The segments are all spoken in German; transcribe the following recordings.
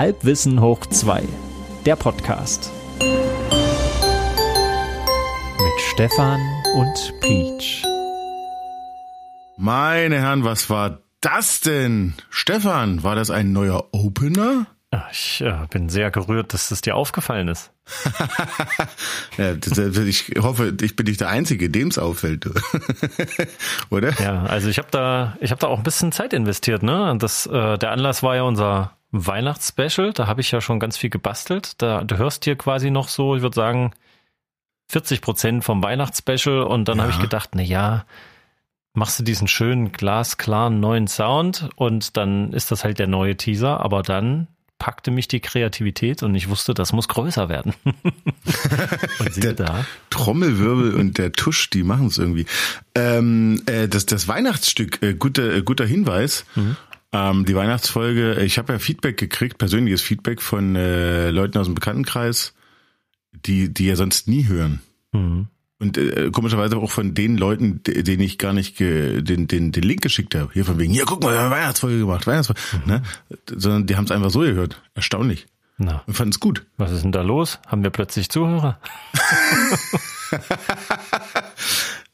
Halbwissen hoch 2, der Podcast. Mit Stefan und Peach. Meine Herren, was war das denn? Stefan, war das ein neuer Opener? Ich äh, bin sehr gerührt, dass es dir aufgefallen ist. ja, ich hoffe, ich bin nicht der Einzige, dem es auffällt, oder? Ja, also ich habe da, ich habe da auch ein bisschen Zeit investiert. Ne, das, äh, der Anlass war ja unser Weihnachtsspecial. Da habe ich ja schon ganz viel gebastelt. Da du hörst hier quasi noch so, ich würde sagen 40 Prozent vom Weihnachtsspecial. Und dann ja. habe ich gedacht, na ja, machst du diesen schönen glasklaren neuen Sound und dann ist das halt der neue Teaser. Aber dann packte mich die Kreativität und ich wusste, das muss größer werden. und der da. Trommelwirbel und der Tusch, die machen es irgendwie. Ähm, äh, das, das Weihnachtsstück, äh, guter, äh, guter Hinweis. Mhm. Ähm, die Weihnachtsfolge, ich habe ja Feedback gekriegt, persönliches Feedback von äh, Leuten aus dem Bekanntenkreis, die, die ja sonst nie hören. Mhm. Und äh, komischerweise auch von den Leuten, denen ich gar nicht ge, den, den, den Link geschickt habe. Hier von wegen, ja, guck mal, wir haben Weihnachtsfolge gemacht, Weihnachtsfolge. Mhm. Ne? Sondern die haben es einfach so gehört. Erstaunlich. Na. Und fanden es gut. Was ist denn da los? Haben wir plötzlich Zuhörer?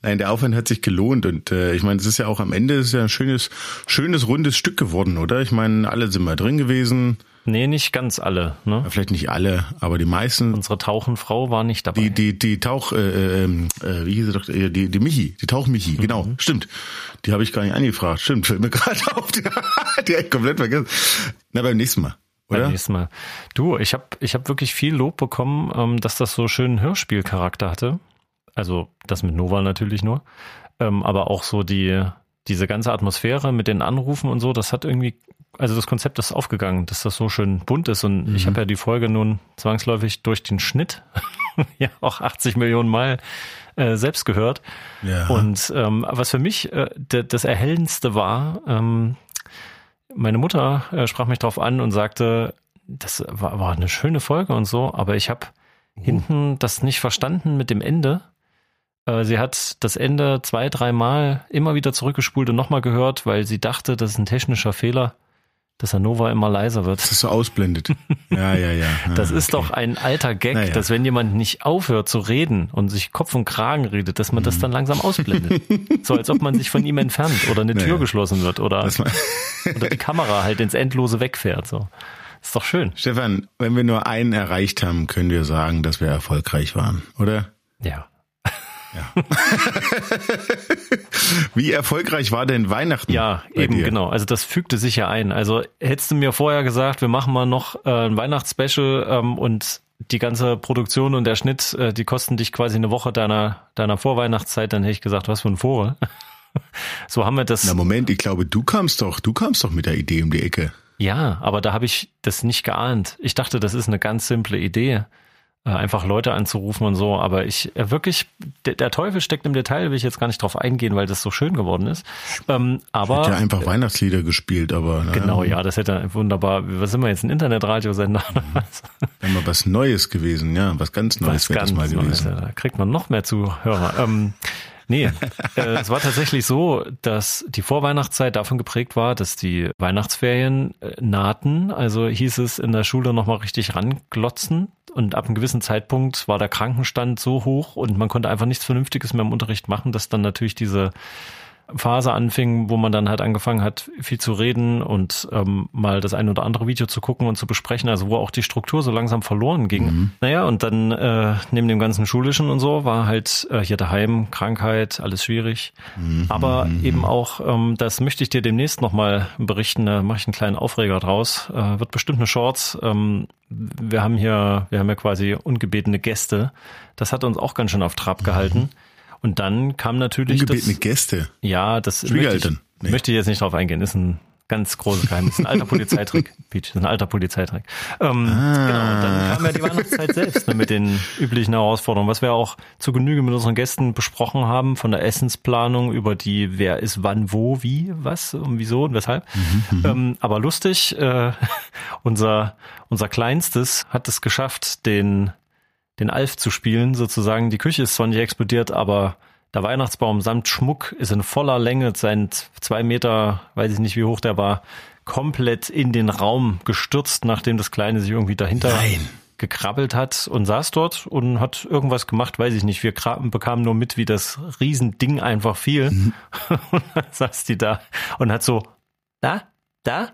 Nein, der Aufwand hat sich gelohnt und äh, ich meine, es ist ja auch am Ende ist ja ein schönes, schönes rundes Stück geworden, oder? Ich meine, alle sind mal drin gewesen. Nee, nicht ganz alle. Ne? Ja, vielleicht nicht alle, aber die meisten. Unsere Tauchenfrau war nicht dabei. Die, die, die Tauch, äh, ähm, äh, wie hieß sie doch, äh, die, die Michi, die Tauchmichi, mhm. genau, stimmt. Die habe ich gar nicht angefragt, stimmt, fällt mir gerade auf, die, die habe ich komplett vergessen. Na, beim nächsten Mal. Oder? Beim nächsten Mal. Du, ich habe ich hab wirklich viel Lob bekommen, ähm, dass das so schön Hörspielcharakter hatte. Also das mit Nova natürlich nur. Ähm, aber auch so die, diese ganze Atmosphäre mit den Anrufen und so, das hat irgendwie also das Konzept ist aufgegangen, dass das so schön bunt ist und mhm. ich habe ja die Folge nun zwangsläufig durch den Schnitt ja auch 80 Millionen Mal äh, selbst gehört. Ja. Und ähm, was für mich äh, das Erhellendste war, ähm, meine Mutter äh, sprach mich darauf an und sagte, das war, war eine schöne Folge und so, aber ich habe uh. hinten das nicht verstanden mit dem Ende. Äh, sie hat das Ende zwei, dreimal immer wieder zurückgespult und nochmal gehört, weil sie dachte, das ist ein technischer Fehler dass Nova immer leiser wird. Das ist so ausblendet. Ja, ja, ja. Ah, das ist okay. doch ein alter Gag, naja. dass wenn jemand nicht aufhört zu reden und sich Kopf und Kragen redet, dass man das mhm. dann langsam ausblendet. so als ob man sich von ihm entfernt oder eine naja. Tür geschlossen wird oder, oder die Kamera halt ins Endlose wegfährt. So. Ist doch schön. Stefan, wenn wir nur einen erreicht haben, können wir sagen, dass wir erfolgreich waren, oder? Ja. Ja. Wie erfolgreich war denn Weihnachten? Ja, eben dir? genau. Also das fügte sich ja ein. Also hättest du mir vorher gesagt, wir machen mal noch äh, ein Weihnachtsspecial ähm, und die ganze Produktion und der Schnitt, äh, die kosten dich quasi eine Woche deiner deiner Vorweihnachtszeit, dann hätte ich gesagt, was für ein Vogel. so haben wir das. Na Moment, ich glaube, du kamst doch, du kamst doch mit der Idee um die Ecke. Ja, aber da habe ich das nicht geahnt. Ich dachte, das ist eine ganz simple Idee. Äh, einfach Leute anzurufen und so. Aber ich äh, wirklich, der, Teufel steckt im Detail, will ich jetzt gar nicht drauf eingehen, weil das so schön geworden ist. Ähm, aber ich hätte ja einfach Weihnachtslieder gespielt, aber na, genau, ja, das hätte wunderbar. Was sind wir jetzt ein Internetradiosender? Wäre mal was Neues gewesen, ja, was ganz Neues wäre das mal gewesen. Neues, da kriegt man noch mehr Zuhörer. Ähm, Nee, äh, es war tatsächlich so, dass die Vorweihnachtszeit davon geprägt war, dass die Weihnachtsferien äh, nahten. Also hieß es in der Schule nochmal richtig ranglotzen. Und ab einem gewissen Zeitpunkt war der Krankenstand so hoch und man konnte einfach nichts Vernünftiges mehr im Unterricht machen, dass dann natürlich diese Phase anfing, wo man dann halt angefangen hat, viel zu reden und ähm, mal das ein oder andere Video zu gucken und zu besprechen, also wo auch die Struktur so langsam verloren ging. Mhm. Naja, und dann äh, neben dem ganzen Schulischen und so war halt äh, hier daheim Krankheit, alles schwierig. Mhm. Aber eben auch, ähm, das möchte ich dir demnächst nochmal berichten, da mache ich einen kleinen Aufreger draus. Äh, wird bestimmt eine Shorts. Ähm, wir haben hier, wir haben ja quasi ungebetene Gäste. Das hat uns auch ganz schön auf Trab gehalten. Mhm. Und dann kam natürlich Ungebetene das, Gäste. Ja, das möchte ich, nee. möchte ich jetzt nicht drauf eingehen. Ist ein ganz großes Geheimnis. Ein alter Polizeitrick. Peach, ist ein alter Polizeitrick. Ähm, ah. Genau, und dann kam ja die Weihnachtszeit selbst ne, mit den üblichen Herausforderungen, was wir auch zu Genüge mit unseren Gästen besprochen haben, von der Essensplanung über die, wer ist wann, wo, wie, was und wieso und weshalb. Mhm. ähm, aber lustig, äh, unser, unser Kleinstes hat es geschafft, den den Alf zu spielen, sozusagen. Die Küche ist zwar nicht explodiert, aber der Weihnachtsbaum samt Schmuck ist in voller Länge, sein zwei Meter, weiß ich nicht, wie hoch der war, komplett in den Raum gestürzt, nachdem das Kleine sich irgendwie dahinter Nein. gekrabbelt hat und saß dort und hat irgendwas gemacht, weiß ich nicht. Wir bekamen nur mit, wie das Riesending einfach fiel. Mhm. und dann saß die da und hat so, da, da,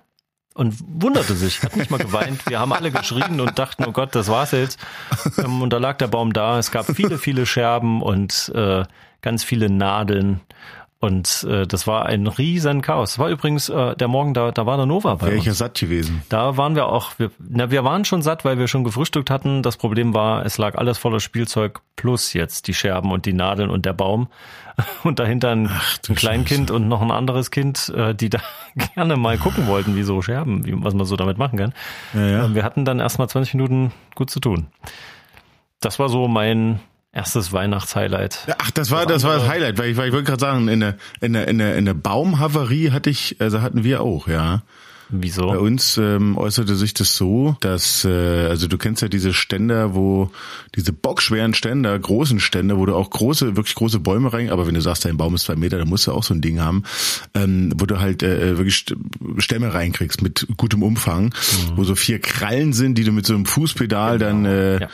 und wunderte sich, hat nicht mal geweint. Wir haben alle geschrien und dachten, oh Gott, das war's jetzt. Ähm, und da lag der Baum da. Es gab viele, viele Scherben und äh, ganz viele Nadeln. Und äh, das war ein riesen Chaos. Das war übrigens äh, der Morgen, da, da war der Nova bei Wäre ich ja satt gewesen. Da waren wir auch, wir, na, wir waren schon satt, weil wir schon gefrühstückt hatten. Das Problem war, es lag alles voller Spielzeug plus jetzt die Scherben und die Nadeln und der Baum. Und dahinter ein, Ach, ein Kleinkind Scheiße. und noch ein anderes Kind, äh, die da gerne mal gucken wollten, wie so Scherben, wie, was man so damit machen kann. Ja, ja. Wir hatten dann erstmal 20 Minuten gut zu tun. Das war so mein erstes Weihnachtshighlight. Ach, das war das, das war das Highlight, weil ich, weil ich wollte gerade sagen, in der in der in der in der Baumhavarie hatte ich, also hatten wir auch, ja. Wieso? Bei uns ähm, äußerte sich das so, dass, äh, also du kennst ja diese Ständer, wo, diese bockschweren Ständer, großen Ständer, wo du auch große, wirklich große Bäume rein, aber wenn du sagst, dein Baum ist zwei Meter, dann musst du auch so ein Ding haben, ähm, wo du halt äh, wirklich Stämme reinkriegst mit gutem Umfang, mhm. wo so vier Krallen sind, die du mit so einem Fußpedal genau. dann äh, ja.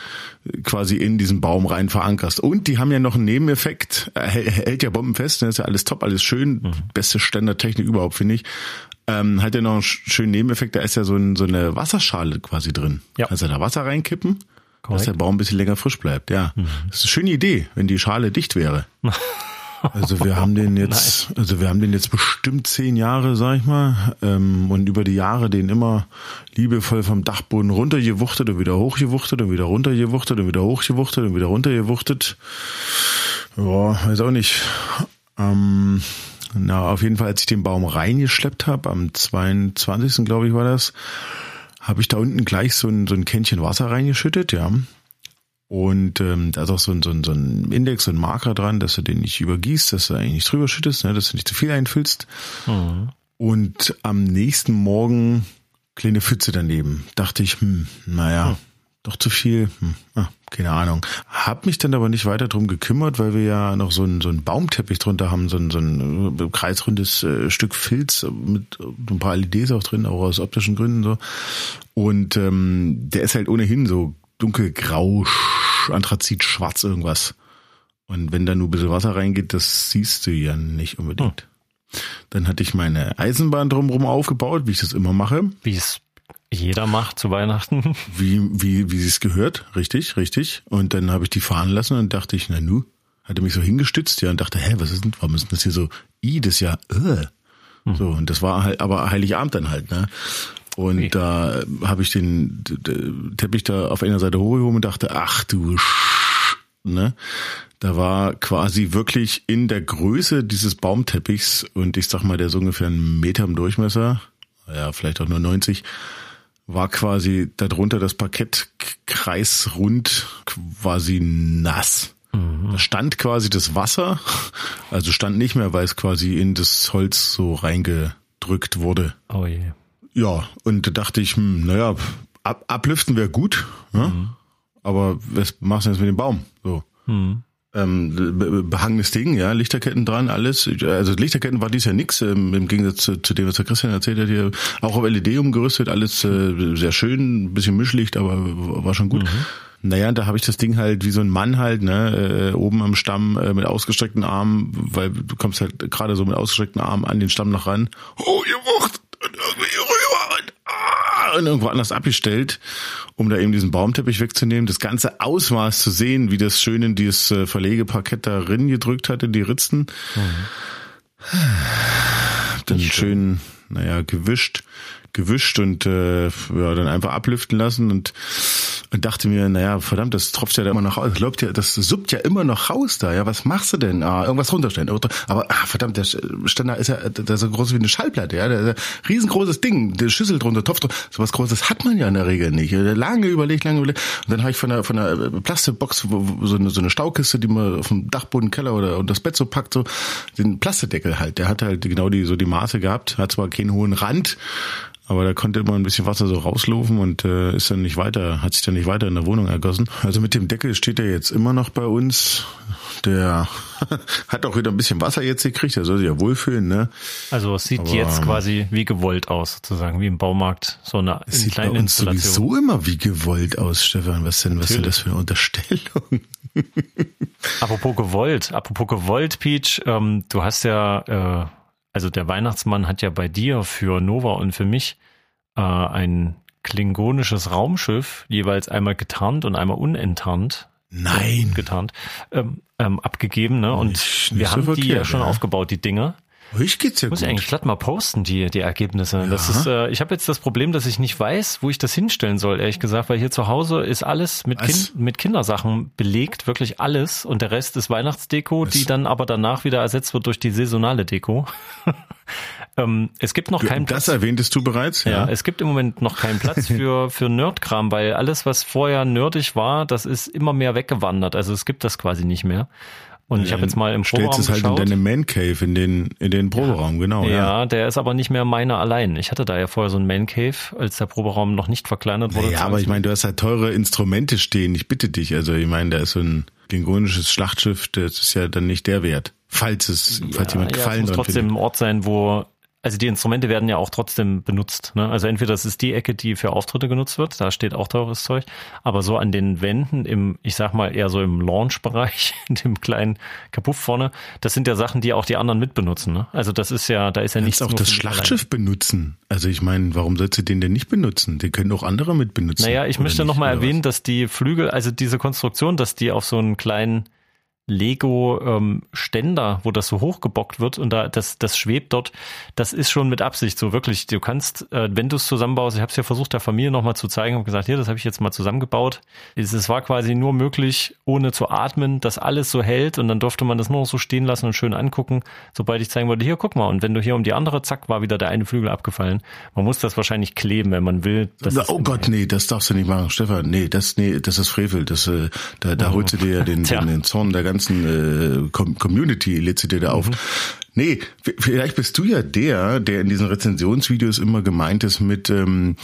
quasi in diesen Baum rein verankerst. Und die haben ja noch einen Nebeneffekt, hält ja bombenfest, ne? ist ja alles top, alles schön, mhm. beste Ständertechnik überhaupt, finde ich ähm, hat ja noch einen schönen Nebeneffekt, da ist ja so, ein, so eine Wasserschale quasi drin. Ja. Kannst du da Wasser reinkippen, Korrekt. dass der Baum ein bisschen länger frisch bleibt. Ja, mhm. das ist eine schöne Idee, wenn die Schale dicht wäre. Also wir haben den jetzt, also wir haben den jetzt bestimmt zehn Jahre, sag ich mal, ähm, und über die Jahre den immer liebevoll vom Dachboden runtergewuchtet und wieder hochgewuchtet und wieder runtergewuchtet und wieder hochgewuchtet und wieder runtergewuchtet. Ja, weiß auch nicht. Ähm, na, auf jeden Fall, als ich den Baum reingeschleppt habe, am 22. glaube ich war das, habe ich da unten gleich so ein, so ein Kännchen Wasser reingeschüttet, ja. Und ähm, da ist auch so ein, so, ein, so ein Index, so ein Marker dran, dass du den nicht übergießt, dass du eigentlich nicht drüber schüttest, ne, dass du nicht zu viel einfüllst. Mhm. Und am nächsten Morgen kleine Pfütze daneben. Dachte ich, hm, naja, doch zu viel, hm, ah, keine Ahnung. Hab mich dann aber nicht weiter drum gekümmert, weil wir ja noch so ein, so ein Baumteppich drunter haben, so ein, so ein äh, kreisrundes äh, Stück Filz mit ein paar LEDs auch drin, auch aus optischen Gründen so. Und ähm, der ist halt ohnehin so dunkelgrau, Anthrazit, schwarz irgendwas. Und wenn da nur ein bisschen Wasser reingeht, das siehst du ja nicht unbedingt. Hm. Dann hatte ich meine Eisenbahn drumherum aufgebaut, wie ich das immer mache. Wie es jeder macht zu Weihnachten. Wie, wie, wie sie es gehört, richtig, richtig. Und dann habe ich die fahren lassen und dachte ich, na nu, hatte mich so hingestützt, ja, und dachte, hä, was ist denn, warum ist das hier so, i, das ja, äh. Hm. So, und das war halt, aber Heiligabend dann halt, ne? Und okay. da habe ich den, den Teppich da auf einer Seite hochgehoben und dachte, ach du Sch ne? Da war quasi wirklich in der Größe dieses Baumteppichs und ich sag mal, der ist ungefähr einen Meter im Durchmesser, ja, vielleicht auch nur 90, war quasi darunter das Parkett kreisrund quasi nass. Mhm. Da stand quasi das Wasser, also stand nicht mehr, weil es quasi in das Holz so reingedrückt wurde. Oh je. Ja, und da dachte ich, hm, naja, ab, ablüften wäre gut, ja? Mhm. aber was machst du jetzt mit dem Baum? So. Mhm ähm, behangenes Ding, ja, Lichterketten dran, alles. Also Lichterketten war dies ja nix, ähm, im Gegensatz zu, zu, dem, was der Christian erzählt hat hier. Auch auf LED umgerüstet, alles äh, sehr schön, ein bisschen Mischlicht, aber war schon gut. Mhm. Naja, da habe ich das Ding halt wie so ein Mann halt, ne, äh, oben am Stamm äh, mit ausgestreckten Armen, weil du kommst halt gerade so mit ausgestreckten Armen an den Stamm noch ran. Oh, ihr Wucht! Und irgendwie rüber und, ah, und irgendwo anders abgestellt um da eben diesen Baumteppich wegzunehmen, das ganze Ausmaß zu sehen, wie das schön in dieses äh, Verlegeparkett da drin gedrückt hat, in die Ritzen. Mhm. Dann schön, naja, gewischt, gewischt und äh, ja, dann einfach ablüften lassen und und dachte mir, naja, verdammt, das tropft ja da immer noch raus. Das, läuft ja, das suppt ja immer noch raus da. Ja, was machst du denn? Ah, irgendwas runterstellen. Aber ah, verdammt, der Ständer ist ja der ist so groß wie eine Schallplatte. Ja, der, der riesengroßes Ding, der Schüssel drunter, Topf drunter. So was Großes hat man ja in der Regel nicht. Lange überlegt, lange überlegt. Und dann habe ich von der von der Plastikbox so eine, so eine Staukiste, die man auf dem Dachboden, Keller oder und das Bett so packt, so den Plastideckel halt. Der hat halt genau die so die Maße gehabt, hat zwar keinen hohen Rand, aber da konnte immer ein bisschen Wasser so rauslaufen und äh, ist dann nicht weiter, hat sich dann nicht weiter in der Wohnung ergossen. Also mit dem Deckel steht er jetzt immer noch bei uns. Der hat auch wieder ein bisschen Wasser jetzt gekriegt, der soll sich ja wohlfühlen, ne? Also es sieht aber, jetzt quasi wie gewollt aus, sozusagen, wie im Baumarkt, so eine es sieht kleine bei uns sowieso immer wie gewollt aus, Stefan. Was denn, was ist denn das für eine Unterstellung? apropos gewollt, apropos gewollt, Peach, ähm, du hast ja, äh, also der Weihnachtsmann hat ja bei dir für Nova und für mich äh, ein klingonisches Raumschiff, jeweils einmal getarnt und einmal unenttarnt. Nein. Getarnt, ähm, ähm, abgegeben, ne? Und nicht, wir haben so die ja schon ja. aufgebaut, die Dinge. Ich geht's ja Muss gut. ich eigentlich glatt mal posten, die, die Ergebnisse. Ja. Das ist, äh, ich habe jetzt das Problem, dass ich nicht weiß, wo ich das hinstellen soll, ehrlich gesagt, weil hier zu Hause ist alles mit, kind, mit Kindersachen belegt, wirklich alles. Und der Rest ist Weihnachtsdeko, Was? die dann aber danach wieder ersetzt wird durch die saisonale Deko. ähm, es gibt noch keinen Platz. Das erwähntest du bereits, ja. ja. Es gibt im Moment noch keinen Platz für, für Nerdkram, weil alles, was vorher nerdig war, das ist immer mehr weggewandert. Also es gibt das quasi nicht mehr. Und ich habe jetzt mal im Proberaum Stellst es halt geschaut. in deine Man Cave, in den, in den Proberaum, ja. genau. Ja, ja, der ist aber nicht mehr meiner allein. Ich hatte da ja vorher so einen Man Cave, als der Proberaum noch nicht verkleinert wurde. Ja, aber ich meine, du hast halt teure Instrumente stehen. Ich bitte dich. Also ich meine, da ist so ein klingonisches Schlachtschiff, das ist ja dann nicht der Wert. Falls es, falls jemand gefallen ja, es muss trotzdem ein Ort sein, wo also die Instrumente werden ja auch trotzdem benutzt. Ne? Also entweder das ist die Ecke, die für Auftritte genutzt wird, da steht auch teures Zeug, aber so an den Wänden im, ich sag mal eher so im Launch-Bereich, in dem kleinen Kapuff vorne, das sind ja Sachen, die auch die anderen mitbenutzen. Ne? Also das ist ja, da ist ja nichts. auch das Schlachtschiff allein. benutzen. Also ich meine, warum sollst du den denn nicht benutzen? Den können auch andere mit benutzen. Naja, ich möchte nochmal erwähnen, dass die Flügel, also diese Konstruktion, dass die auf so einen kleinen Lego-Ständer, ähm, wo das so hochgebockt wird und da das, das schwebt dort, das ist schon mit Absicht so wirklich. Du kannst, äh, wenn du es zusammenbaust, ich habe es ja versucht, der Familie nochmal zu zeigen, habe gesagt, hier, das habe ich jetzt mal zusammengebaut. Es war quasi nur möglich, ohne zu atmen, dass alles so hält und dann durfte man das nur noch so stehen lassen und schön angucken, sobald ich zeigen wollte, hier, guck mal, und wenn du hier um die andere, zack, war wieder der eine Flügel abgefallen. Man muss das wahrscheinlich kleben, wenn man will. Oh Gott, nee, das darfst du nicht machen, Stefan. Nee, das, nee, das ist Frevel. Das, äh, da, da oh. holst du dir ja den, den, den Zorn der ganzen ganzen äh, Community lädst du dir da auf. Mhm. Nee, vielleicht bist du ja der, der in diesen Rezensionsvideos immer gemeint ist mit, ähm,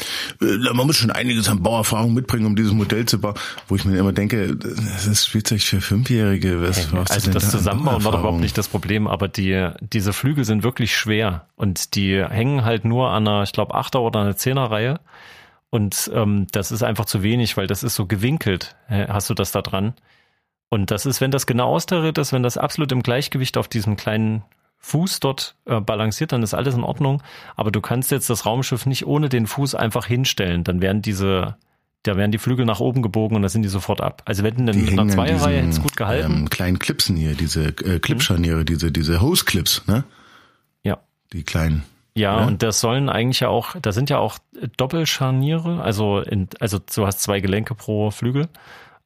äh, man muss schon einiges an Bauerfahrung mitbringen, um dieses Modell zu bauen, wo ich mir immer denke, das ist Spielzeug für Fünfjährige. Was, was also das da Zusammenbauen war doch überhaupt nicht das Problem, aber die, diese Flügel sind wirklich schwer und die hängen halt nur an einer, ich glaube, Achter- oder einer Zehnerreihe. Und ähm, das ist einfach zu wenig, weil das ist so gewinkelt. Hast du das da dran? Und das ist, wenn das genau austariert ist, wenn das absolut im Gleichgewicht auf diesem kleinen Fuß dort äh, balanciert, dann ist alles in Ordnung. Aber du kannst jetzt das Raumschiff nicht ohne den Fuß einfach hinstellen. Dann werden diese, da werden die Flügel nach oben gebogen und dann sind die sofort ab. Also wenn dann in einer Zweierreihe hätte es gut gehalten. Ähm, kleinen Clipsen hier, diese äh, Clipscharniere, mhm. diese, diese Hose-Clips, ne? Ja. Die kleinen. Ja, ja, und das sollen eigentlich ja auch, da sind ja auch Doppelscharniere, also in, also du hast zwei Gelenke pro Flügel.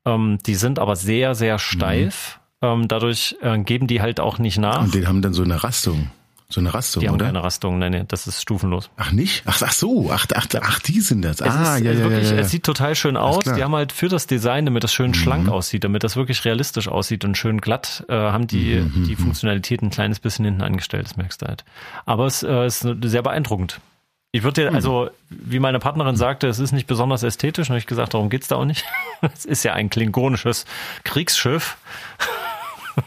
Ähm, die sind aber sehr, sehr steif. Mhm. Ähm, dadurch äh, geben die halt auch nicht nach. Und die haben dann so eine Rastung. So eine Rastung, die oder? haben keine Rastung, nein, nein, das ist stufenlos. Ach nicht? Ach, ach so, ach, ach, ach, die sind das. Es ah, ist, ja, ja, wirklich, ja, ja. Es sieht total schön aus. Die haben halt für das Design, damit das schön mhm. schlank aussieht, damit das wirklich realistisch aussieht und schön glatt, äh, haben die mhm, mhm die mhm. Funktionalität ein kleines bisschen hinten angestellt, das merkst du halt. Aber es äh, ist sehr beeindruckend. Ich würde dir, hm. also, wie meine Partnerin sagte, es ist nicht besonders ästhetisch, und ich gesagt, darum geht's da auch nicht. es ist ja ein klingonisches Kriegsschiff.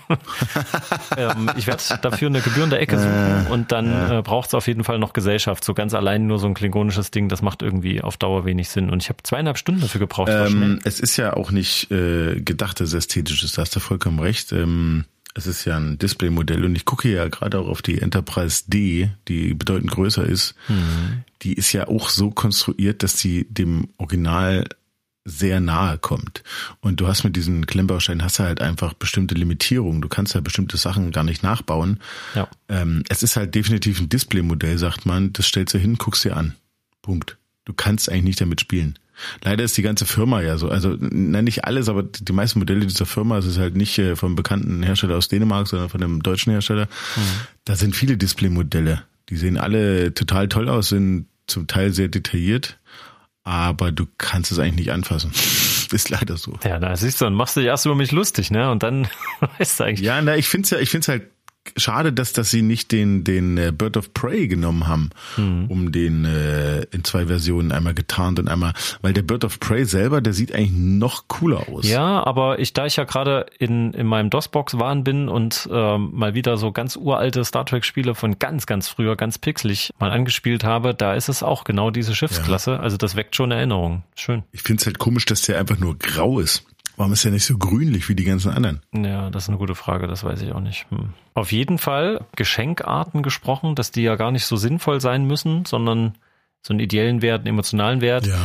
ähm, ich werde dafür eine gebührende Ecke suchen und dann ja. äh, braucht es auf jeden Fall noch Gesellschaft. So ganz allein nur so ein klingonisches Ding, das macht irgendwie auf Dauer wenig Sinn. Und ich habe zweieinhalb Stunden dafür gebraucht. Ähm, es ist ja auch nicht äh, gedacht, dass es ästhetisch ist. Da hast du vollkommen recht. Ähm, es ist ja ein Displaymodell und ich gucke ja gerade auch auf die Enterprise D, die bedeutend größer ist. Mhm. Die ist ja auch so konstruiert, dass sie dem Original sehr nahe kommt. Und du hast mit diesen Klemmbausteinen hast du halt einfach bestimmte Limitierungen. Du kannst ja bestimmte Sachen gar nicht nachbauen. Ja. Ähm, es ist halt definitiv ein Displaymodell, sagt man. Das stellst du hin, guckst dir an. Punkt. Du kannst eigentlich nicht damit spielen. Leider ist die ganze Firma ja so. Also na, nicht alles, aber die meisten Modelle dieser Firma, es ist halt nicht äh, vom bekannten Hersteller aus Dänemark, sondern von einem deutschen Hersteller. Mhm. Da sind viele Displaymodelle. Die sehen alle total toll aus, sind zum Teil sehr detailliert, aber du kannst es eigentlich nicht anfassen. ist leider so. Ja, da siehst du, und machst du dich erst über mich lustig, ne? Und dann weißt du eigentlich. Ja, na, ich find's ja, ich find's halt schade, dass, dass sie nicht den, den äh, Bird of Prey genommen haben, mhm. um den äh, in zwei Versionen einmal getarnt und einmal, weil der Bird of Prey selber, der sieht eigentlich noch cooler aus. Ja, aber ich, da ich ja gerade in, in meinem DOS-Box-Wahn bin und ähm, mal wieder so ganz uralte Star Trek-Spiele von ganz, ganz früher, ganz pixelig mal angespielt habe, da ist es auch genau diese Schiffsklasse. Ja. Also das weckt schon Erinnerungen. Schön. Ich finde es halt komisch, dass der einfach nur grau ist. Warum ist er nicht so grünlich wie die ganzen anderen? Ja, das ist eine gute Frage, das weiß ich auch nicht. Hm. Auf jeden Fall Geschenkarten gesprochen, dass die ja gar nicht so sinnvoll sein müssen, sondern so einen ideellen Wert, einen emotionalen Wert. Ja.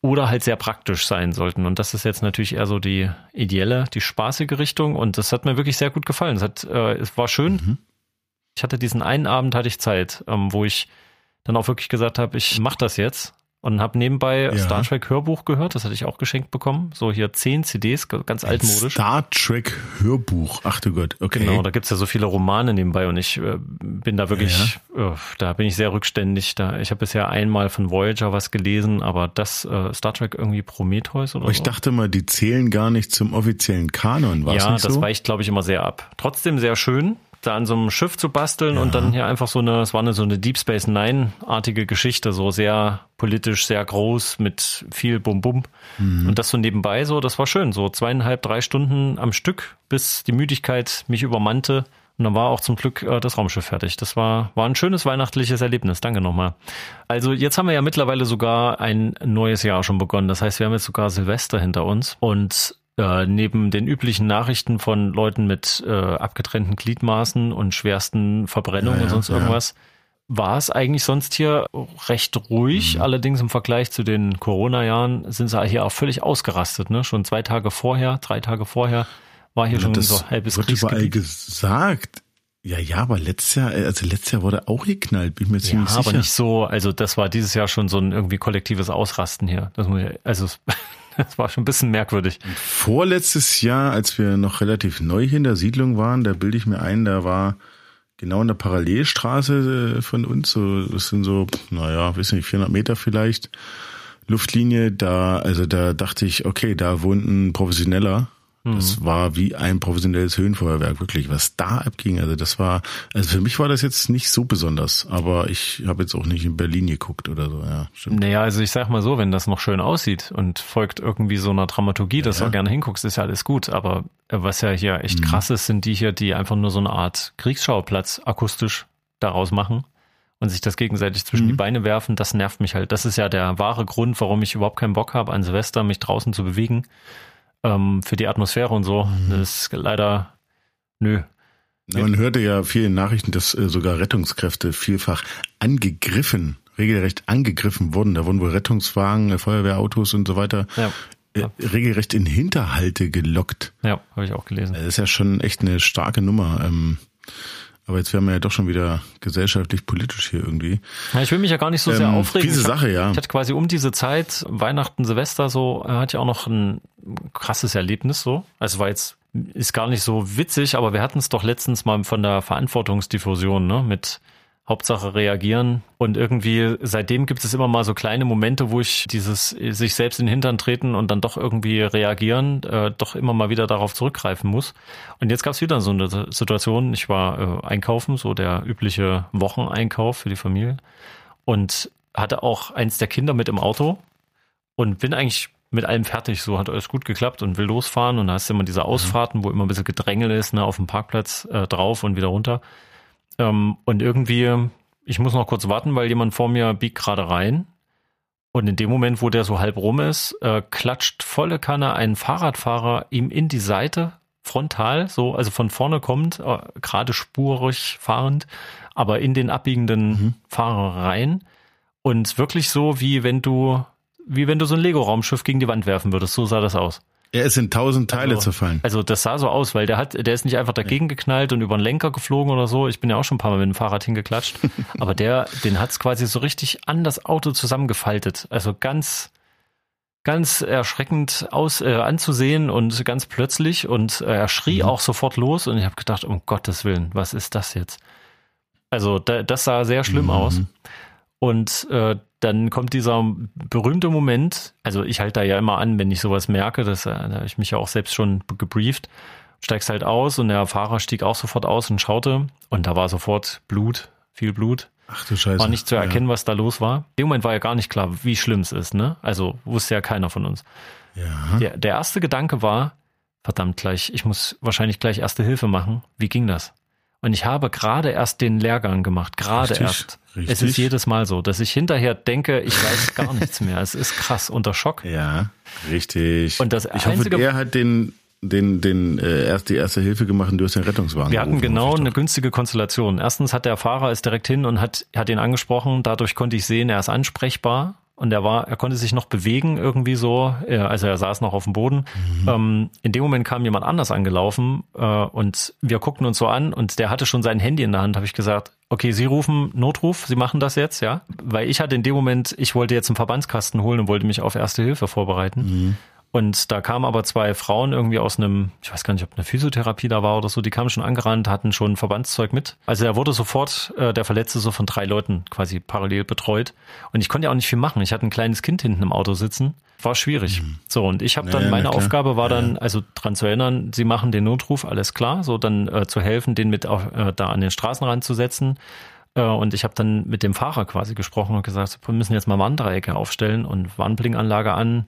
Oder halt sehr praktisch sein sollten. Und das ist jetzt natürlich eher so die ideelle, die spaßige Richtung. Und das hat mir wirklich sehr gut gefallen. Es, hat, äh, es war schön. Mhm. Ich hatte diesen einen Abend, hatte ich Zeit, ähm, wo ich dann auch wirklich gesagt habe, ich mache das jetzt und habe nebenbei ja. Star Trek Hörbuch gehört, das hatte ich auch geschenkt bekommen. So hier zehn CDs, ganz altmodisch. Star Trek Hörbuch, ach du Gott, okay. Genau, da gibt's ja so viele Romane nebenbei und ich äh, bin da wirklich, ja. äh, da bin ich sehr rückständig. Da, ich habe bisher einmal von Voyager was gelesen, aber das äh, Star Trek irgendwie Prometheus oder Ich so. dachte mal, die zählen gar nicht zum offiziellen Kanon, war Ja, das so? weicht, glaube ich, immer sehr ab. Trotzdem sehr schön da an so einem Schiff zu basteln ja. und dann hier einfach so eine, es war eine so eine Deep Space Nine-artige Geschichte, so sehr politisch, sehr groß, mit viel Bum-Bum. Mhm. Und das so nebenbei so, das war schön. So zweieinhalb, drei Stunden am Stück, bis die Müdigkeit mich übermannte. Und dann war auch zum Glück äh, das Raumschiff fertig. Das war, war ein schönes weihnachtliches Erlebnis. Danke nochmal. Also jetzt haben wir ja mittlerweile sogar ein neues Jahr schon begonnen. Das heißt, wir haben jetzt sogar Silvester hinter uns. Und äh, neben den üblichen Nachrichten von Leuten mit äh, abgetrennten Gliedmaßen und schwersten Verbrennungen ja, ja, und sonst irgendwas, ja. war es eigentlich sonst hier recht ruhig. Mhm. Allerdings im Vergleich zu den Corona-Jahren sind sie hier auch völlig ausgerastet. Ne? Schon zwei Tage vorher, drei Tage vorher war hier schon so halbes wird überall gesagt. Ja, ja, aber letztes Jahr, also letztes Jahr wurde auch geknallt, bin ich mir ziemlich ja, sicher. aber nicht so, also das war dieses Jahr schon so ein irgendwie kollektives Ausrasten hier. Das muss ich, also Das war schon ein bisschen merkwürdig. Vorletztes Jahr, als wir noch relativ neu hier in der Siedlung waren, da bilde ich mir ein, da war genau in der Parallelstraße äh, von uns, so, das sind so, naja, wissen nicht, 400 Meter vielleicht, Luftlinie, da, also da dachte ich, okay, da wohnt ein Professioneller das mhm. war wie ein professionelles Höhenfeuerwerk, wirklich, was da abging. Also das war, also für mich war das jetzt nicht so besonders, aber ich habe jetzt auch nicht in Berlin geguckt oder so, ja. Stimmt. Naja, also ich sag mal so, wenn das noch schön aussieht und folgt irgendwie so einer Dramaturgie, dass ja, du auch gerne hinguckst, ist ja alles gut. Aber was ja hier echt mhm. krass ist, sind die hier, die einfach nur so eine Art Kriegsschauplatz akustisch daraus machen und sich das gegenseitig zwischen mhm. die Beine werfen, das nervt mich halt. Das ist ja der wahre Grund, warum ich überhaupt keinen Bock habe, an Silvester mich draußen zu bewegen ähm, für die Atmosphäre und so. Mhm. Das ist leider nö. Na, man hörte ja vielen Nachrichten, dass äh, sogar Rettungskräfte vielfach angegriffen, regelrecht angegriffen wurden. Da wurden wohl Rettungswagen, äh, Feuerwehrautos und so weiter ja. Äh, regelrecht in Hinterhalte gelockt. Ja, habe ich auch gelesen. Das ist ja schon echt eine starke Nummer. Ähm, aber jetzt werden wir ja doch schon wieder gesellschaftlich politisch hier irgendwie. Ja, ich will mich ja gar nicht so sehr ähm, aufregen. Diese Sache, ja. Ich hatte quasi um diese Zeit, Weihnachten, Silvester so, hatte ich auch noch ein krasses Erlebnis so. Also war jetzt, ist gar nicht so witzig, aber wir hatten es doch letztens mal von der Verantwortungsdiffusion, ne, mit Hauptsache reagieren. Und irgendwie seitdem gibt es immer mal so kleine Momente, wo ich dieses sich selbst in den Hintern treten und dann doch irgendwie reagieren, äh, doch immer mal wieder darauf zurückgreifen muss. Und jetzt gab es wieder so eine Situation. Ich war äh, einkaufen, so der übliche Wocheneinkauf für die Familie und hatte auch eins der Kinder mit im Auto und bin eigentlich mit allem fertig. So hat alles gut geklappt und will losfahren. Und da hast du immer diese Ausfahrten, wo immer ein bisschen Gedrängel ist, ne, auf dem Parkplatz äh, drauf und wieder runter. Ähm, und irgendwie, ich muss noch kurz warten, weil jemand vor mir biegt gerade rein. Und in dem Moment, wo der so halb rum ist, äh, klatscht volle Kanne ein Fahrradfahrer ihm in die Seite, frontal, so, also von vorne kommt, äh, gerade spurig fahrend, aber in den abbiegenden mhm. Fahrer rein. Und wirklich so, wie wenn du, wie wenn du so ein Lego-Raumschiff gegen die Wand werfen würdest. So sah das aus. Er ist in tausend Teile also, zerfallen. Also das sah so aus, weil der hat, der ist nicht einfach dagegen geknallt und über den Lenker geflogen oder so. Ich bin ja auch schon ein paar Mal mit dem Fahrrad hingeklatscht. aber der, den hat's quasi so richtig an das Auto zusammengefaltet. Also ganz, ganz erschreckend aus äh, anzusehen und ganz plötzlich und äh, er schrie mhm. auch sofort los und ich habe gedacht, um Gottes Willen, was ist das jetzt? Also da, das sah sehr schlimm mhm. aus. Und äh, dann kommt dieser berühmte Moment, also ich halte da ja immer an, wenn ich sowas merke, das, äh, da habe ich mich ja auch selbst schon gebrieft, steigst halt aus und der Fahrer stieg auch sofort aus und schaute und da war sofort Blut, viel Blut. Ach du Scheiße. War nicht zu erkennen, ja. was da los war. In dem Moment war ja gar nicht klar, wie schlimm es ist, ne? Also wusste ja keiner von uns. Ja. Der, der erste Gedanke war, verdammt gleich, ich muss wahrscheinlich gleich erste Hilfe machen. Wie ging das? Und ich habe gerade erst den Lehrgang gemacht, gerade erst. Richtig. Es ist jedes Mal so, dass ich hinterher denke, ich weiß gar nichts mehr. Es ist krass unter Schock. Ja, richtig. Und das ich hoffe, er hat den den, den äh, erst die erste Hilfe gemacht und du hast den Rettungswagen. Wir hatten genau eine günstige Konstellation. Erstens hat der Fahrer ist direkt hin und hat hat ihn angesprochen. Dadurch konnte ich sehen, er ist ansprechbar und er war, er konnte sich noch bewegen irgendwie so, also er saß noch auf dem Boden. Mhm. Ähm, in dem Moment kam jemand anders angelaufen äh, und wir guckten uns so an und der hatte schon sein Handy in der Hand, habe ich gesagt, okay, Sie rufen Notruf, Sie machen das jetzt, ja? Weil ich hatte in dem Moment, ich wollte jetzt einen Verbandskasten holen und wollte mich auf Erste Hilfe vorbereiten. Mhm. Und da kamen aber zwei Frauen irgendwie aus einem, ich weiß gar nicht, ob eine Physiotherapie da war oder so, die kamen schon angerannt, hatten schon Verbandszeug mit. Also er wurde sofort, äh, der Verletzte, so von drei Leuten quasi parallel betreut. Und ich konnte ja auch nicht viel machen. Ich hatte ein kleines Kind hinten im Auto sitzen. War schwierig. Mhm. So, und ich habe dann, ja, meine Aufgabe war dann, also dran zu erinnern, sie machen den Notruf, alles klar, so dann äh, zu helfen, den mit auch, äh, da an den Straßenrand zu setzen. Äh, und ich habe dann mit dem Fahrer quasi gesprochen und gesagt, wir müssen jetzt mal Warndreiecke aufstellen und Warnblinkanlage an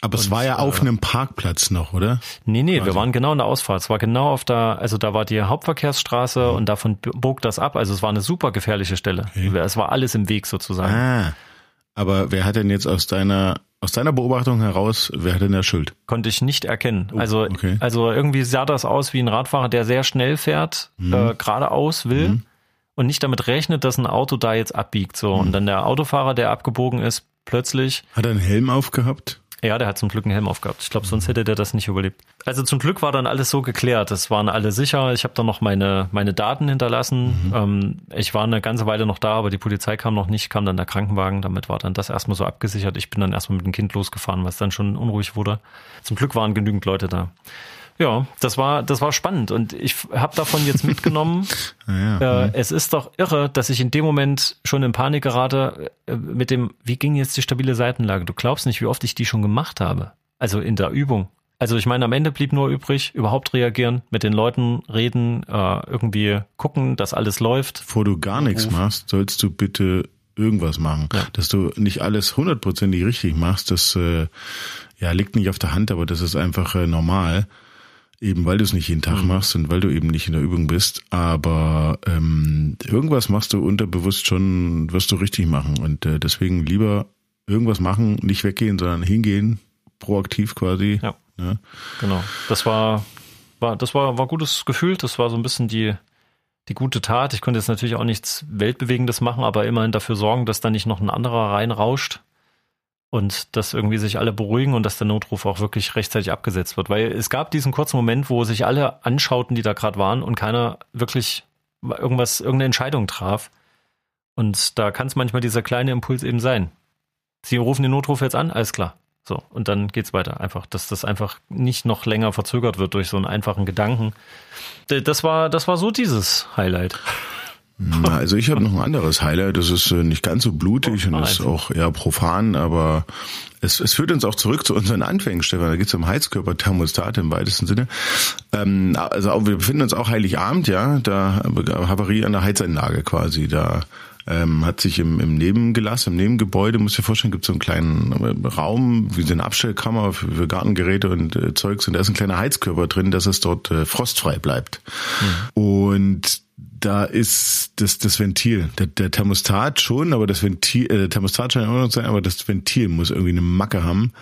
aber es war ja auf äh, einem Parkplatz noch, oder? Nee, nee, also. wir waren genau in der Ausfahrt. Es war genau auf der, also da war die Hauptverkehrsstraße mhm. und davon bog das ab. Also es war eine super gefährliche Stelle. Okay. Es war alles im Weg sozusagen. Ah, aber wer hat denn jetzt aus deiner aus deiner Beobachtung heraus, wer hat denn der Schuld? Konnte ich nicht erkennen. Oh, also, okay. also irgendwie sah das aus wie ein Radfahrer, der sehr schnell fährt, mhm. äh, geradeaus will mhm. und nicht damit rechnet, dass ein Auto da jetzt abbiegt. So. Mhm. Und dann der Autofahrer, der abgebogen ist, plötzlich. Hat er einen Helm aufgehabt? Ja, der hat zum Glück einen Helm aufgehabt. Ich glaube, sonst hätte der das nicht überlebt. Also zum Glück war dann alles so geklärt. Es waren alle sicher. Ich habe dann noch meine, meine Daten hinterlassen. Mhm. Ähm, ich war eine ganze Weile noch da, aber die Polizei kam noch nicht, kam dann der Krankenwagen. Damit war dann das erstmal so abgesichert. Ich bin dann erstmal mit dem Kind losgefahren, was dann schon unruhig wurde. Zum Glück waren genügend Leute da. Ja, das war, das war spannend und ich habe davon jetzt mitgenommen. ja, äh, mhm. Es ist doch irre, dass ich in dem Moment schon in Panik gerate äh, mit dem, wie ging jetzt die stabile Seitenlage? Du glaubst nicht, wie oft ich die schon gemacht habe. Also in der Übung. Also ich meine, am Ende blieb nur übrig, überhaupt reagieren, mit den Leuten reden, äh, irgendwie gucken, dass alles läuft. Bevor du gar nichts machst, sollst du bitte irgendwas machen. Ja. Dass du nicht alles hundertprozentig richtig machst, das äh, ja liegt nicht auf der Hand, aber das ist einfach äh, normal eben weil du es nicht jeden Tag mhm. machst und weil du eben nicht in der Übung bist. Aber ähm, irgendwas machst du unterbewusst schon, wirst du richtig machen. Und äh, deswegen lieber irgendwas machen, nicht weggehen, sondern hingehen, proaktiv quasi. Ja. Ne? Genau. Das war, war, das war, war gutes Gefühl. Das war so ein bisschen die, die gute Tat. Ich konnte jetzt natürlich auch nichts Weltbewegendes machen, aber immerhin dafür sorgen, dass da nicht noch ein anderer reinrauscht und dass irgendwie sich alle beruhigen und dass der Notruf auch wirklich rechtzeitig abgesetzt wird. Weil es gab diesen kurzen Moment, wo sich alle anschauten, die da gerade waren und keiner wirklich irgendwas, irgendeine Entscheidung traf. Und da kann es manchmal dieser kleine Impuls eben sein. Sie rufen den Notruf jetzt an, alles klar. So, und dann geht's weiter. Einfach, dass das einfach nicht noch länger verzögert wird durch so einen einfachen Gedanken. Das war, das war so dieses Highlight. Also ich habe noch ein anderes Highlight. Das ist äh, nicht ganz so blutig oh, und ist auch eher profan, aber es, es führt uns auch zurück zu unseren Anfängen, Stefan. Da geht es um Heizkörperthermostat im weitesten Sinne. Ähm, also auch, wir befinden uns auch Heiligabend, ja, da Havarie an der Heizanlage quasi. Da ähm, hat sich im, im Nebengelass, im Nebengebäude, muss ich dir vorstellen, gibt es so einen kleinen äh, Raum, wie so eine Abstellkammer für, für Gartengeräte und äh, Zeugs und da ist ein kleiner Heizkörper drin, dass es dort äh, frostfrei bleibt. Mhm. Und da ist das, das Ventil, der, der Thermostat schon, aber das Ventil, äh, der Thermostat scheint immer noch zu sein, aber das Ventil muss irgendwie eine Macke haben.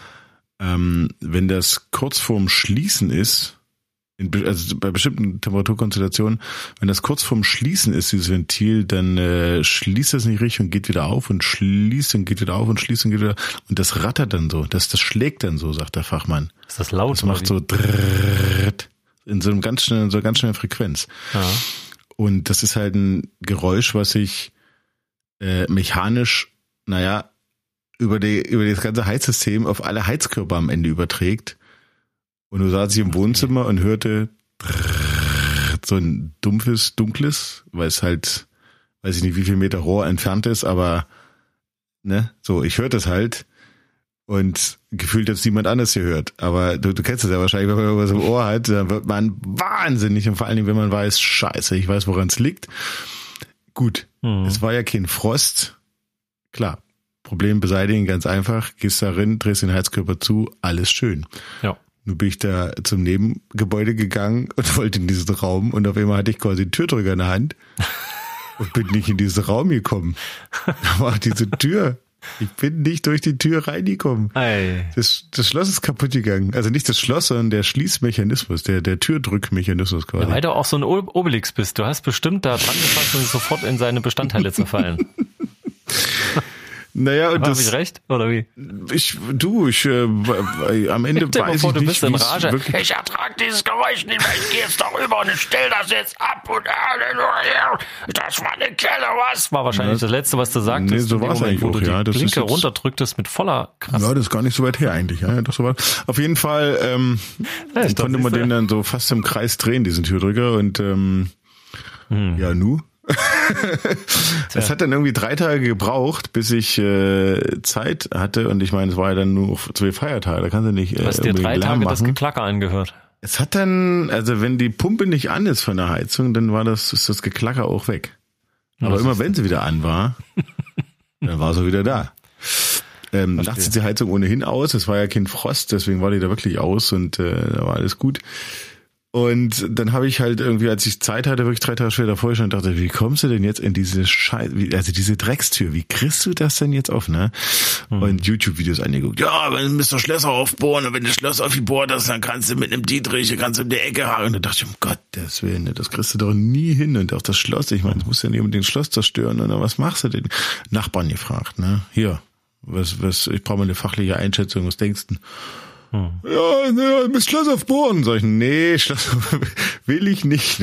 Ähm, wenn das kurz vorm Schließen ist, in, also bei bestimmten Temperaturkonstellationen, wenn das kurz vorm Schließen ist, dieses Ventil, dann äh, schließt es nicht richtig und geht wieder auf und schließt und geht wieder auf und schließt und geht wieder und das rattert dann so, das, das schlägt dann so, sagt der Fachmann. Ist das laut? Das macht so drrrrt, in so einem ganz schnellen, so ganz schnellen Frequenz. Ja. Und das ist halt ein Geräusch, was sich äh, mechanisch, naja, über, die, über das ganze Heizsystem auf alle Heizkörper am Ende überträgt. Und du saß ich im Wohnzimmer und hörte so ein dumpfes, dunkles, weil es halt, weiß ich nicht, wie viel Meter Rohr entfernt ist, aber ne, so, ich hörte es halt und gefühlt jetzt niemand anders hier hört. Aber du, du kennst es ja wahrscheinlich, wenn man irgendwas im Ohr hat, dann wird man wahnsinnig und vor allen Dingen, wenn man weiß, scheiße, ich weiß, woran es liegt. Gut, mhm. es war ja kein Frost. Klar, Problem beseitigen, ganz einfach, gehst da rein, drehst den Heizkörper zu, alles schön. Ja. Nun bin ich da zum Nebengebäude gegangen und wollte in diesen Raum und auf einmal hatte ich quasi einen Türdrücker in der Hand und bin nicht in diesen Raum gekommen. Da war diese Tür. Ich bin nicht durch die Tür reingekommen. Das, das Schloss ist kaputt gegangen. Also nicht das Schloss, sondern der Schließmechanismus, der, der Türdrückmechanismus quasi. Ja, weil du auch so ein Obelix bist. Du hast bestimmt da dran gefasst und sofort in seine Bestandteile zerfallen. Naja, und das. Habe ich recht? Oder wie? Ich, du, ich, äh, am Ende Stell weiß vor, ich du nicht, bist in Rage. Ich ertrage dieses Geräusch nicht mehr. Ich gehe jetzt darüber und ich stell das jetzt ab und das war eine Kelle, was? War wahrscheinlich ja. das Letzte, was du sagtest. Nee, so war es eigentlich auch, ja. Das Blinke runterdrücktest mit voller Kraft. Ja, das ist gar nicht so weit her eigentlich, ja. Doch so weit. Auf jeden Fall, ähm, ja, konnte man den dann so fast im Kreis drehen, diesen Türdrücker und, ähm, hm. ja, nu? es hat dann irgendwie drei Tage gebraucht, bis ich äh, Zeit hatte und ich meine, es war ja dann nur zwei Feiertage, da kannst du nicht. Äh, Hast dir drei Tage machen. das Geklacker angehört? Es hat dann, also wenn die Pumpe nicht an ist von der Heizung, dann war das, ist das Geklacker auch weg. Aber immer wenn sie wieder an war, dann war sie wieder da. Ähm, nachts ist die Heizung ohnehin aus, es war ja kein Frost, deswegen war die da wirklich aus und äh, da war alles gut. Und dann habe ich halt irgendwie, als ich Zeit hatte, wirklich drei Tage später vorher schon dachte, wie kommst du denn jetzt in diese Scheiße, also diese Dreckstür, wie kriegst du das denn jetzt auf, ne? Mhm. Und YouTube-Videos angeguckt. Ja, wenn du Mr. Schlösser aufbohren und wenn du Schloss aufgebohrt hast, dann kannst du mit einem Dietrich, kannst du in der Ecke haken. Und da dachte ich, um Gottes Willen, ne, das kriegst du doch nie hin. Und auch das Schloss, ich meine, du musst ja nicht unbedingt das Schloss zerstören. Und was machst du denn? Nachbarn gefragt, ne? Hier, was, was, ich brauche mal eine fachliche Einschätzung, was denkst du? Hm. Ja, ne, mit Schloss auf Bohren. Sag ich, nee, Schloss auf, will ich nicht.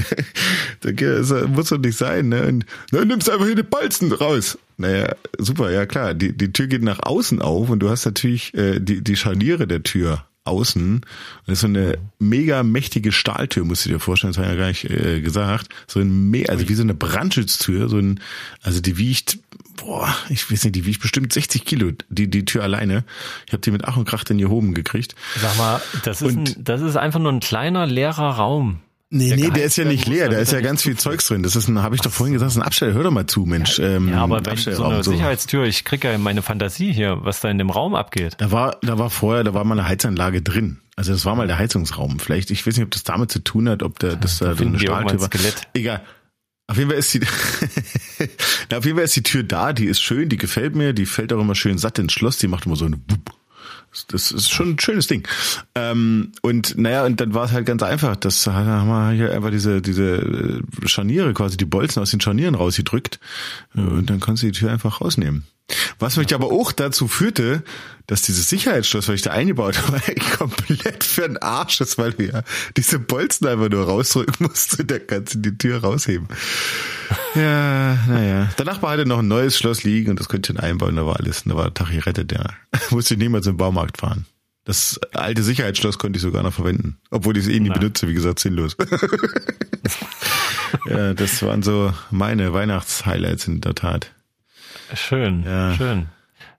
das muss doch nicht sein. Ne? Und, dann nimmst du einfach hier die Balzen raus. Naja, super, ja klar. Die, die Tür geht nach außen auf und du hast natürlich äh, die, die Scharniere der Tür außen. Das ist so eine mega mächtige Stahltür, musst du dir vorstellen, das habe ich ja gar nicht äh, gesagt. So ein, also wie so eine Brandschutztür, so ein, also die wiegt boah, ich weiß nicht, die wiegt bestimmt 60 Kilo, die, die Tür alleine. Ich habe die mit Ach und Krach dann hier oben gekriegt. Sag mal, das ist, ein, das ist einfach nur ein kleiner, leerer Raum. Nee, der nee, der ist ja nicht leer, da ist ja ganz viel Zeugs drin. Das ist ein, habe ich doch vorhin gesagt, das ist ein Absteller. Hör doch mal zu, Mensch. Ähm, ja, aber wenn so eine so. Sicherheitstür, ich krieg ja meine Fantasie hier, was da in dem Raum abgeht. Da war, da war vorher, da war mal eine Heizanlage drin. Also das war mal der Heizungsraum. Vielleicht, ich weiß nicht, ob das damit zu tun hat, ob da, das da, da so eine Stahltür war. Egal. Auf jeden Fall ist die, na, auf jeden Fall ist die Tür da, die ist schön, die gefällt mir, die fällt auch immer schön satt ins Schloss, die macht immer so eine Bub. Das ist schon ein schönes Ding. Ähm, und naja, und dann war es halt ganz einfach. Das haben wir hier einfach diese, diese äh, Scharniere, quasi die Bolzen aus den Scharnieren rausgedrückt. Und dann konntest du die Tür einfach rausnehmen. Was mich aber auch dazu führte, dass dieses Sicherheitsschloss, was ich da eingebaut habe, komplett für den Arsch ist, weil du ja diese Bolzen einfach nur rausdrücken musst und dann kannst du die Tür rausheben. Ja, naja. Der Nachbar hatte noch ein neues Schloss liegen und das konnte ich einbauen, da war alles, da war der Tag gerettet, ja. Musste ich niemals im Baumarkt fahren. Das alte Sicherheitsschloss konnte ich sogar noch verwenden, obwohl ich es eh nie benutze, wie gesagt, sinnlos. ja, das waren so meine Weihnachtshighlights in der Tat. Schön, ja. schön.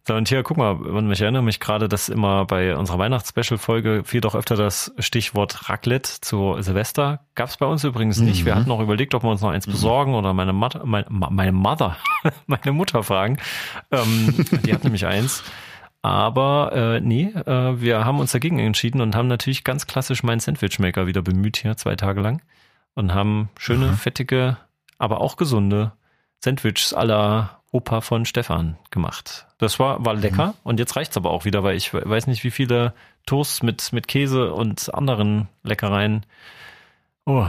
So, und hier, guck mal, ich erinnere mich gerade, dass immer bei unserer Weihnachtsspecial-Folge fiel doch öfter das Stichwort Raclette zu Silvester. Gab es bei uns übrigens nicht. Mhm. Wir hatten auch überlegt, ob wir uns noch eins mhm. besorgen oder meine, Mutter, meine, meine Mother, meine Mutter fragen. Ähm, die hat nämlich eins. Aber äh, nee, äh, wir haben uns dagegen entschieden und haben natürlich ganz klassisch meinen Sandwichmaker wieder bemüht hier zwei Tage lang und haben schöne, mhm. fettige, aber auch gesunde Sandwiches aller Opa von Stefan gemacht. Das war, war lecker mhm. und jetzt reicht's aber auch wieder, weil ich weiß nicht, wie viele Toasts mit, mit Käse und anderen Leckereien. Oh,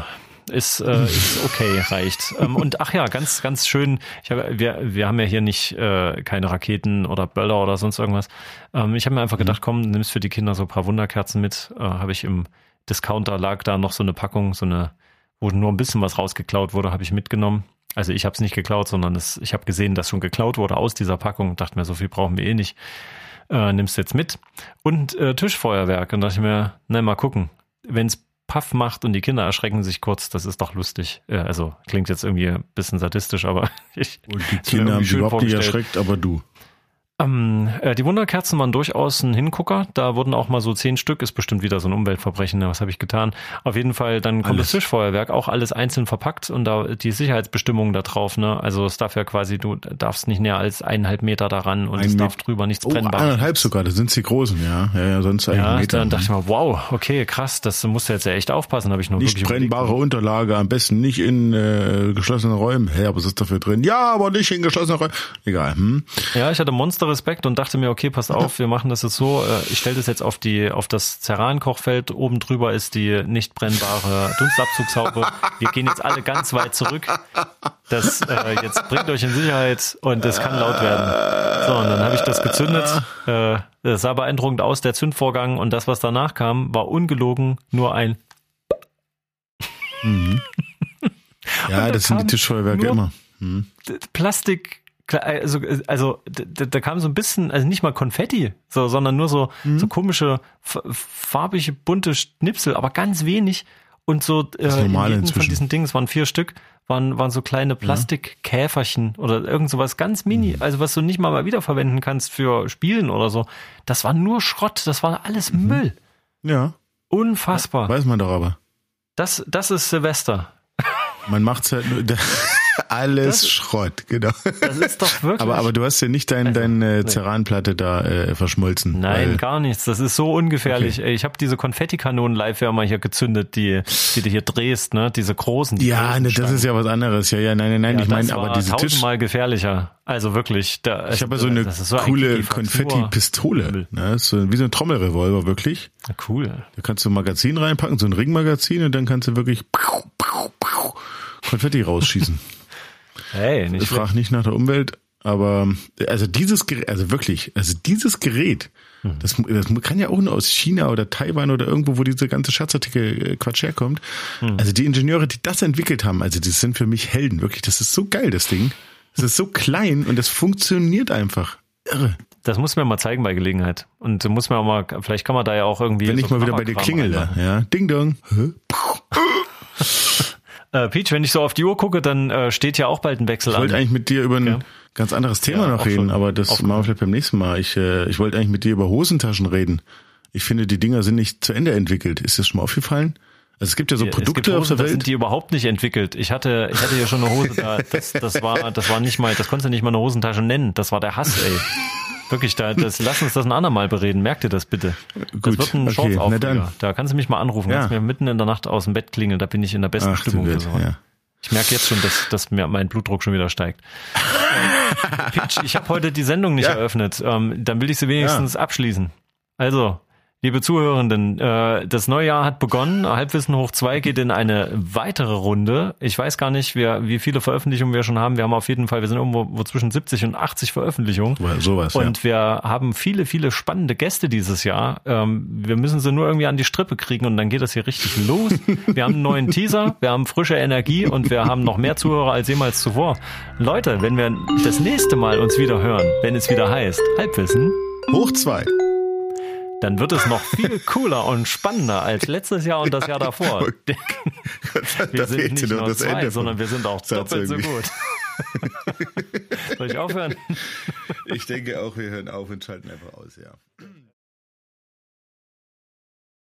ist, äh, ist okay, reicht. Ähm, und ach ja, ganz, ganz schön. Ich hab, wir, wir haben ja hier nicht äh, keine Raketen oder Böller oder sonst irgendwas. Ähm, ich habe mir einfach mhm. gedacht, komm, nimmst für die Kinder so ein paar Wunderkerzen mit. Äh, habe ich im Discounter lag da noch so eine Packung, so eine, wo nur ein bisschen was rausgeklaut wurde, habe ich mitgenommen. Also ich habe es nicht geklaut, sondern es, ich habe gesehen, dass schon geklaut wurde aus dieser Packung und dachte mir, so viel brauchen wir eh nicht. Äh, nimmst jetzt mit. Und äh, Tischfeuerwerk. Und dachte ich mir, na mal gucken. Wenn es Puff macht und die Kinder erschrecken sich kurz, das ist doch lustig. Äh, also klingt jetzt irgendwie ein bisschen sadistisch, aber ich. Und die Kinder haben sich überhaupt nicht erschreckt, aber du. Ähm, äh, die Wunderkerzen waren durchaus ein Hingucker. Da wurden auch mal so zehn Stück, ist bestimmt wieder so ein Umweltverbrechen. Was habe ich getan? Auf jeden Fall, dann kommt alles. das Fischfeuerwerk, auch alles einzeln verpackt und da die Sicherheitsbestimmungen da drauf. Ne? Also es darf ja quasi, du darfst nicht näher als eineinhalb Meter daran und Ein es darf drüber nichts oh, brennbar. Eineinhalb sogar, das sind die großen, ja. Ja, ja sonst ja, Meter. Dann dachte ich mal, wow, okay, krass, das musst du jetzt ja echt aufpassen. Habe ich noch nicht brennbare Unterlage, am besten nicht in äh, geschlossenen Räumen. Hä, aber was ist dafür drin? Ja, aber nicht in geschlossenen Räumen. Egal. Hm. Ja, ich hatte Monster Respekt und dachte mir, okay, pass auf, wir machen das jetzt so, äh, ich stelle das jetzt auf die auf das Ceran-Kochfeld, oben drüber ist die nicht brennbare Dunstabzugshaube. Wir gehen jetzt alle ganz weit zurück. Das äh, jetzt bringt euch in Sicherheit und es kann laut werden. So, und dann habe ich das gezündet. Äh, das sah beeindruckend aus, der Zündvorgang und das, was danach kam, war ungelogen nur ein mhm. Ja, das sind die Tischfeuerwerke immer. Mhm. Plastik also, also da, da kam so ein bisschen, also nicht mal Konfetti, so, sondern nur so, mhm. so komische, farbige, bunte Schnipsel, aber ganz wenig. Und so äh, in von diesen Dingen, es waren vier Stück, waren, waren so kleine Plastikkäferchen ja. oder irgend sowas ganz mini, mhm. also was du nicht mal mal wiederverwenden kannst für Spielen oder so. Das war nur Schrott, das war alles mhm. Müll. Ja. Unfassbar. Weiß man doch aber. Das, das ist Silvester. Man macht's halt nur. Alles das, Schrott, genau. Das ist doch wirklich. Aber, aber du hast ja nicht dein, also, deine Ceranplatte da äh, verschmolzen. Nein, gar nichts. Das ist so ungefährlich. Okay. Ich habe diese Konfettikanonen live ja mal hier gezündet, die, die du hier drehst, ne? Diese großen. Die ja, großen ne, das ist ja was anderes. Ja, ja, nein, nein, nein. Ja, ich meine, aber diese Tisch. mal gefährlicher. Also wirklich. Da, ich habe ja so eine so coole Konfetti-Pistole. Ne? So, wie so ein Trommelrevolver, wirklich. Ja, cool. Da kannst du ein Magazin reinpacken, so ein Ringmagazin und dann kannst du wirklich Konfetti rausschießen. Hey, nicht ich frage nicht nach der Umwelt, aber also dieses Gerät, also wirklich, also dieses Gerät, hm. das, das kann ja auch nur aus China oder Taiwan oder irgendwo, wo diese ganze Schatzartikel äh, Quatsch herkommt. Hm. Also die Ingenieure, die das entwickelt haben, also die sind für mich Helden, wirklich. Das ist so geil, das Ding. Das ist so klein und das funktioniert einfach. Irre. Das muss mir mal zeigen bei Gelegenheit. Und muss man auch mal, vielleicht kann man da ja auch irgendwie. Wenn so ich mal wieder bei dir klingel, ja. Ding dong. Äh, Peach, wenn ich so auf die Uhr gucke, dann äh, steht ja auch bald ein Wechsel ich an. Ich wollte eigentlich mit dir über ein okay. ganz anderes Thema ja, noch reden, schon. aber das machen wir vielleicht beim nächsten Mal. Ich, äh, ich wollte eigentlich mit dir über Hosentaschen reden. Ich finde, die Dinger sind nicht zu Ende entwickelt. Ist das schon mal aufgefallen? Also es gibt ja so Produkte Hosen, auf der Welt. sind die überhaupt nicht entwickelt. Ich hatte, ich hatte ja schon eine Hose da. Das, das war, das war nicht mal, das konntest du nicht mal eine Hosentasche nennen. Das war der Hass, ey. Wirklich, da, das, lass uns das ein andermal bereden. Merk dir das bitte. Gut, das wird ein okay, Shorts Da kannst du mich mal anrufen. Ja. Kannst mir mitten in der Nacht aus dem Bett klingeln. Da bin ich in der besten Ach, Stimmung sowas. Ja. Ich merke jetzt schon, dass, dass mir mein Blutdruck schon wieder steigt. Peach, ich habe heute die Sendung nicht ja. eröffnet. Ähm, dann will ich sie wenigstens ja. abschließen. Also, Liebe Zuhörenden, äh, das neue Jahr hat begonnen. Halbwissen hoch zwei geht in eine weitere Runde. Ich weiß gar nicht, wie viele Veröffentlichungen wir schon haben. Wir haben auf jeden Fall, wir sind irgendwo zwischen 70 und 80 Veröffentlichungen. Sowas, und ja. wir haben viele, viele spannende Gäste dieses Jahr. Ähm, wir müssen sie nur irgendwie an die Strippe kriegen und dann geht das hier richtig los. Wir haben einen neuen Teaser, wir haben frische Energie und wir haben noch mehr Zuhörer als jemals zuvor. Leute, wenn wir das nächste Mal uns wieder hören, wenn es wieder heißt Halbwissen hoch zwei dann wird es noch viel cooler und spannender als letztes Jahr und das Jahr davor. wir sind nicht nur zwei, sondern wir sind auch doppelt so gut. Soll ich aufhören? Ich denke auch, wir hören auf und schalten einfach aus, ja.